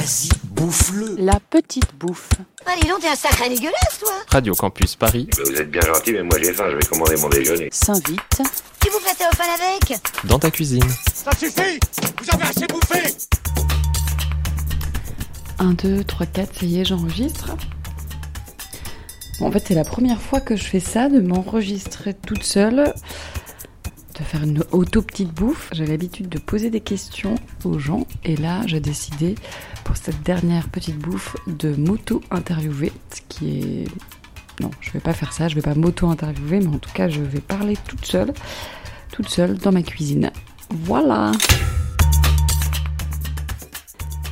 Vas-y, bouffe-le. La petite bouffe. Allez, donc, t'es un sacré dégueulasse, toi Radio Campus Paris, Bah, Vous êtes bien gentil, mais moi j'ai faim, je vais commander mon déjeuner. S'invite. Tu vous flattez au fan avec dans ta cuisine. Ça suffit Vous avez assez bouffé 1, 2, 3, 4, ça y est, j'enregistre. Bon, en fait, c'est la première fois que je fais ça, de m'enregistrer toute seule, de faire une auto petite bouffe. J'ai l'habitude de poser des questions aux gens, et là, j'ai décidé pour cette dernière petite bouffe de m'auto-interviewer, ce qui est. Non, je vais pas faire ça, je vais pas m'auto-interviewer, mais en tout cas, je vais parler toute seule, toute seule dans ma cuisine. Voilà!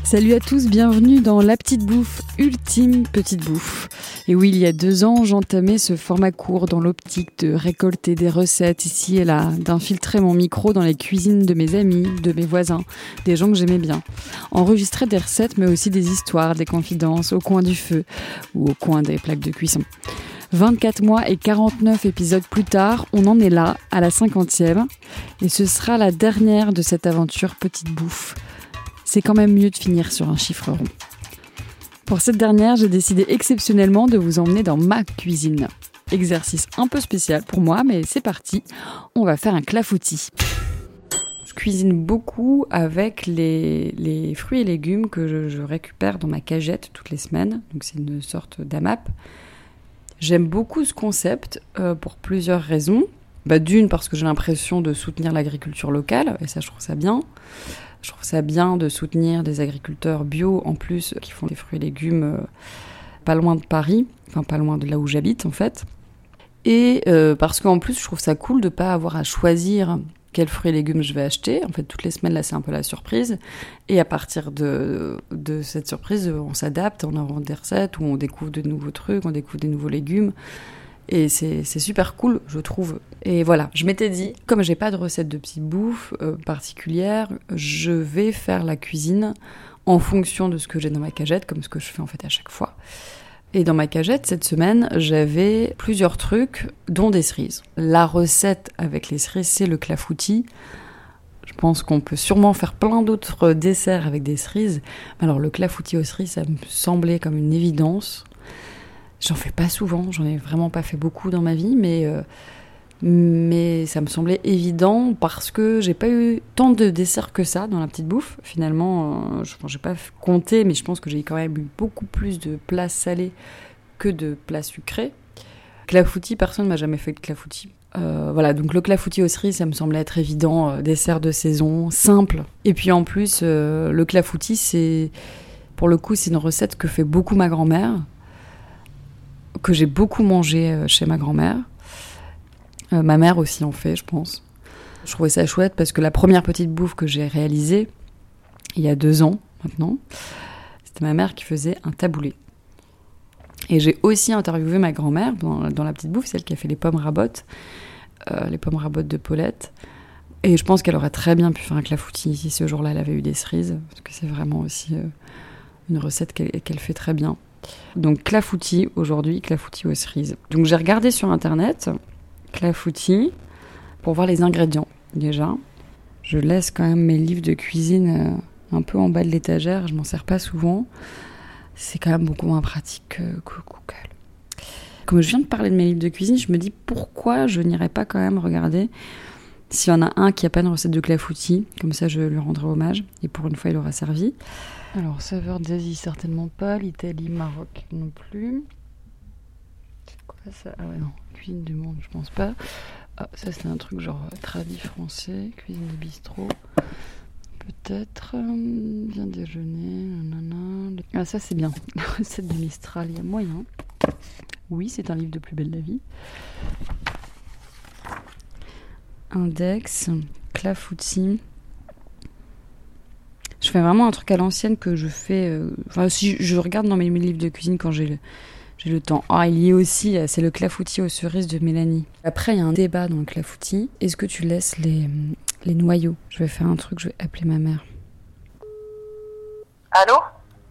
Salut à tous, bienvenue dans La Petite Bouffe, ultime petite bouffe. Et oui, il y a deux ans, j'entamais ce format court dans l'optique de récolter des recettes ici et là, d'infiltrer mon micro dans les cuisines de mes amis, de mes voisins, des gens que j'aimais bien. Enregistrer des recettes, mais aussi des histoires, des confidences au coin du feu ou au coin des plaques de cuisson. 24 mois et 49 épisodes plus tard, on en est là, à la 50e, et ce sera la dernière de cette aventure petite bouffe c'est quand même mieux de finir sur un chiffre rond. Pour cette dernière, j'ai décidé exceptionnellement de vous emmener dans ma cuisine. Exercice un peu spécial pour moi, mais c'est parti, on va faire un clafoutis. Je cuisine beaucoup avec les, fruits et légumes que je, je, récupère dans ma cagette toutes les semaines, donc c'est une sorte d'AMAP. J'aime beaucoup ce concept euh, pour plusieurs raisons. Bah, D'une, parce que j'ai l'impression de soutenir l'agriculture locale, et ça je trouve ça bien. Je trouve ça bien de soutenir des agriculteurs bio en plus qui font des fruits et légumes euh, pas loin de Paris, enfin pas loin de là où j'habite en fait. Et euh, parce qu'en plus je trouve ça cool de pas avoir à choisir quels fruits et légumes je vais acheter. En fait toutes les semaines là c'est un peu la surprise. Et à partir de, de cette surprise on s'adapte, on invente des recettes ou on découvre de nouveaux trucs, on découvre des nouveaux légumes. Et c'est super cool, je trouve. Et voilà, je m'étais dit, comme j'ai pas de recette de petite bouffe euh, particulière, je vais faire la cuisine en fonction de ce que j'ai dans ma cagette, comme ce que je fais en fait à chaque fois. Et dans ma cagette, cette semaine, j'avais plusieurs trucs, dont des cerises. La recette avec les cerises, c'est le clafoutis. Je pense qu'on peut sûrement faire plein d'autres desserts avec des cerises. Alors le clafoutis aux cerises, ça me semblait comme une évidence. J'en fais pas souvent, j'en ai vraiment pas fait beaucoup dans ma vie, mais, euh, mais ça me semblait évident parce que j'ai pas eu tant de desserts que ça dans la petite bouffe. Finalement, euh, je n'ai pas compté, mais je pense que j'ai quand même eu beaucoup plus de plats salés que de plats sucrés. Clafoutis, personne ne m'a jamais fait de clafoutis. Euh, voilà, donc le clafoutis aux cerises, ça me semblait être évident, euh, dessert de saison, simple. Et puis en plus, euh, le clafoutis, c'est pour le coup, c'est une recette que fait beaucoup ma grand-mère que j'ai beaucoup mangé chez ma grand-mère. Euh, ma mère aussi en fait, je pense. Je trouvais ça chouette parce que la première petite bouffe que j'ai réalisée, il y a deux ans maintenant, c'était ma mère qui faisait un taboulé. Et j'ai aussi interviewé ma grand-mère dans, dans, la petite bouffe, celle qui a fait les pommes rabottes, euh, les pommes rabottes de Paulette. Et je pense qu'elle aurait très bien pu faire un clafoutis si ce jour-là elle avait eu des cerises, parce que c'est vraiment aussi euh, une recette qu'elle qu fait très bien. Donc clafoutis aujourd'hui, clafoutis aux cerises. Donc j'ai regardé sur internet clafoutis pour voir les ingrédients déjà. Je laisse quand même mes livres de cuisine euh, un peu en bas de l'étagère, je m'en sers pas souvent. C'est quand même beaucoup moins pratique que Google. Comme je viens de parler de mes livres de cuisine, je me dis pourquoi je n'irais pas quand même regarder s'il y en a un qui a pas une recette de clafoutis, comme ça je lui rendrai hommage et pour une fois il aura servi. Alors, saveur d'Asie, certainement pas. L'Italie, Maroc, non plus. C'est quoi ça? Ah ouais, non. Cuisine du monde, je pense pas. Ah, ça, c'est un truc genre tradit français. Cuisine de bistrot. Peut-être. Euh, bien déjeuner. Nanana. Ah, ça, c'est bien. Recette de Mistral, il y a moyen. Oui, c'est un livre de plus belle la vie. Index. Clafoutis. Je fais vraiment un truc à l'ancienne que je fais. Euh, enfin, si je regarde dans mes, mes livres de cuisine quand j'ai le, j'ai le temps. Ah, il y a aussi, c'est le clafoutis aux cerises de Mélanie. Après, il y a un débat dans le clafoutis. Est-ce que tu laisses les, les noyaux? Je vais faire un truc, je vais appeler ma mère. Allô?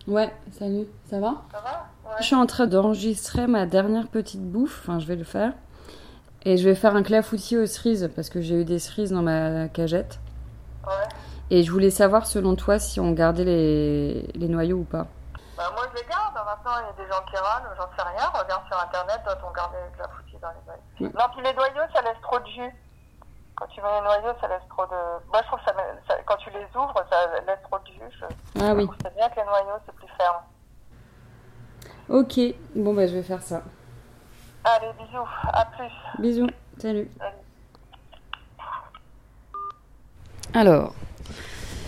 Ouais, salut, ça va? Ça va? Ouais. Je suis en train d'enregistrer ma dernière petite bouffe, enfin, je vais le faire. Et je vais faire un clafoutis aux cerises parce que j'ai eu des cerises dans ma cagette. Ouais. Et je voulais savoir, selon toi, si on gardait les, les noyaux ou pas. Bah, moi, je les garde. Maintenant, il y a des gens qui râlent, j'en sais rien. Regarde sur Internet, doit-on garder de la foutie dans les noyaux Non, puis les noyaux, ça laisse trop de jus. Quand tu mets les noyaux, ça laisse trop de... Moi, je trouve que ça, met- ça- quand tu les ouvres, ça laisse trop de jus. Je... Ah oui. C'est bien que les noyaux, c'est plus ferme. Ok, bon bah je vais faire ça. Allez, bisous. À plus. Bisous, salut. Salut. Alors,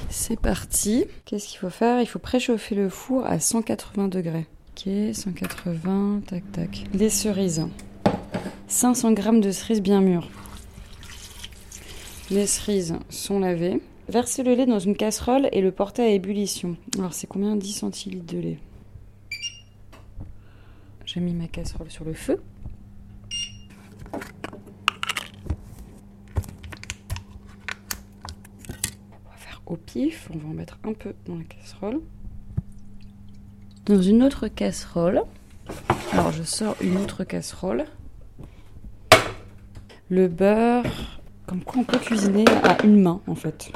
c'est parti. Qu'est-ce qu'il faut faire? Il faut préchauffer le four à 180 degrés. Ok, 180, tac tac. Les cerises. 500 g de cerises bien mûres. Les cerises sont lavées. Versez le lait dans une casserole et le portez à ébullition. Alors, c'est combien? 10 centilitres de lait. J'ai mis ma casserole sur le feu. On va faire pif. On va en mettre un peu dans la casserole. Dans une autre casserole. Alors, je sors une autre casserole. Le beurre. Comme quoi on peut cuisiner à une main, en fait.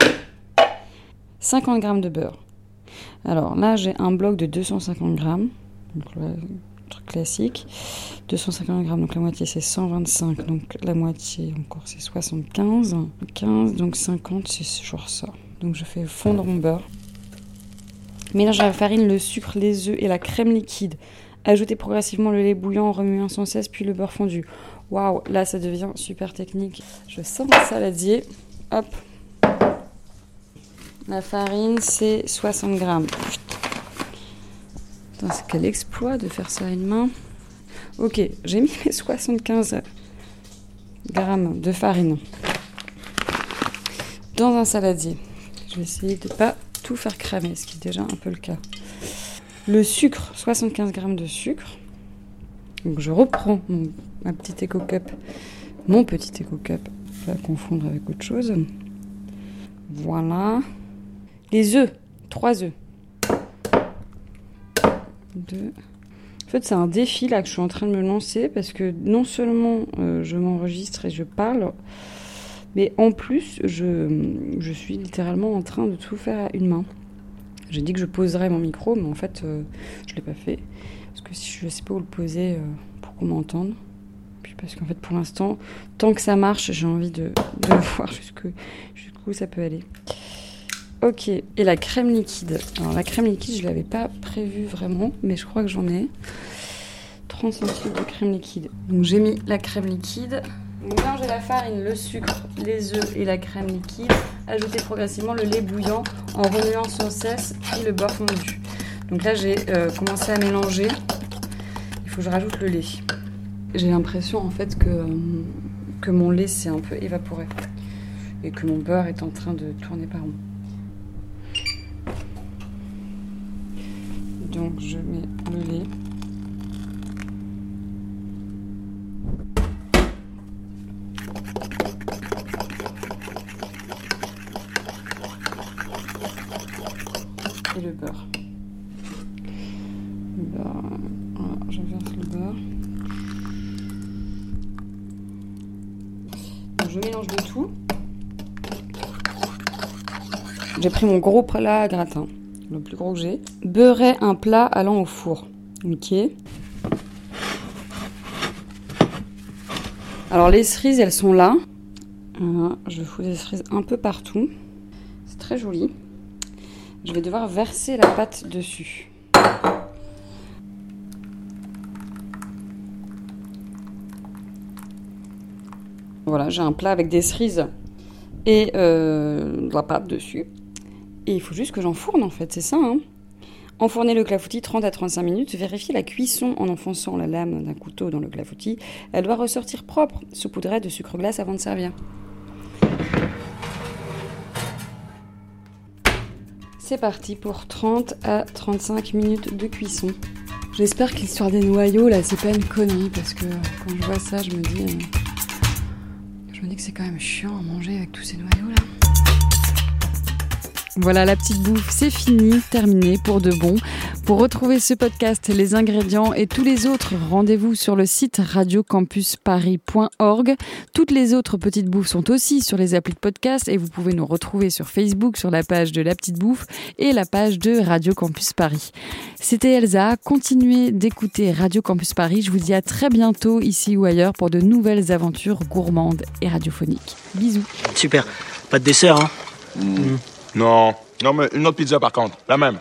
50 g de beurre. Alors là, j'ai un bloc de 250 g. Donc truc classique. 250 g, donc la moitié c'est 125, donc la moitié encore c'est 75. 15, donc 50, c'est genre ça. Donc je fais fondre mon beurre. Mélange la farine, le sucre, les œufs et la crème liquide. Ajoutez progressivement le lait bouillant en remuant sans cesse, puis le beurre fondu. Waouh, là ça devient super technique. Je sors mon saladier. Hop. La farine c'est 60 grammes. Putain, c'est quel exploit de faire ça à une main. Ok, j'ai mis mes 75 grammes de farine dans un saladier. Je vais essayer de pas tout faire cramer, ce qui est déjà un peu le cas. Le sucre, 75 grammes de sucre. Donc je reprends ma petite Eco Cup, mon petit Eco Cup, pas confondre avec autre chose. Voilà. Les œufs, 3 œufs. Deux. En fait, c'est un défi là que je suis en train de me lancer parce que non seulement euh, je m'enregistre et je parle, mais en plus, je, je suis littéralement en train de tout faire à une main. J'ai dit que je poserais mon micro, mais en fait, euh, je ne l'ai pas fait. Parce que si je ne sais pas où le poser euh, pour qu'on m'entende. Puis parce qu'en fait, pour l'instant, tant que ça marche, j'ai envie de, voir jusqu'où ça peut aller. Ok, et la crème liquide. Alors la crème liquide, je l'avais pas prévu vraiment, mais je crois que j'en ai. 30 centilitres de crème liquide. Donc j'ai mis la crème liquide. Mélangez la farine, le sucre, les œufs et la crème liquide. Ajoutez progressivement le lait bouillant en remuant sans cesse, puis le beurre fondu. Donc là, j'ai euh, commencé à mélanger. Il faut que je rajoute le lait. J'ai l'impression en fait que, mon lait s'est un peu évaporé et que mon beurre est en train de tourner par rond. Donc je mets le lait. Et le beurre. Je le beurre. Donc, je mélange le tout. J'ai pris mon gros plat à gratin le plus gros que j'ai. Beurrer un plat allant au four. Ok. Alors les cerises, elles sont là. Voilà, je fous des cerises un peu partout. C'est très joli. Je vais devoir verser la pâte dessus. Voilà, j'ai un plat avec des cerises et euh, de la pâte dessus. Et il faut juste que j'enfourne en fait, c'est ça. Hein Enfournez le clafoutis 30 à 35 minutes. Vérifiez la cuisson en enfonçant la lame d'un couteau dans le clafoutis. Elle doit ressortir propre. Saupoudrez de sucre glace avant de servir. C'est parti pour 30 à 35 minutes de cuisson. J'espère que l'histoire des noyaux là, c'est pas une connerie parce que quand je vois ça, je me dis, euh, je me dis que c'est quand même chiant à manger avec tous ces noyaux là. Voilà, la petite bouffe, c'est fini, terminé pour de bon. Pour retrouver ce podcast, les ingrédients et tous les autres, rendez-vous sur le site radiocampusparis.org. Toutes les autres petites bouffes sont aussi sur les applis de podcast et vous pouvez nous retrouver sur Facebook sur la page de La Petite Bouffe et la page de Radio Campus Paris. C'était Elsa. Continuez d'écouter Radio Campus Paris. Je vous dis à très bientôt ici ou ailleurs pour de nouvelles aventures gourmandes et radiophoniques. Bisous. Super. Pas de dessert, hein? Non. Non, mais une autre pizza par contre. La même.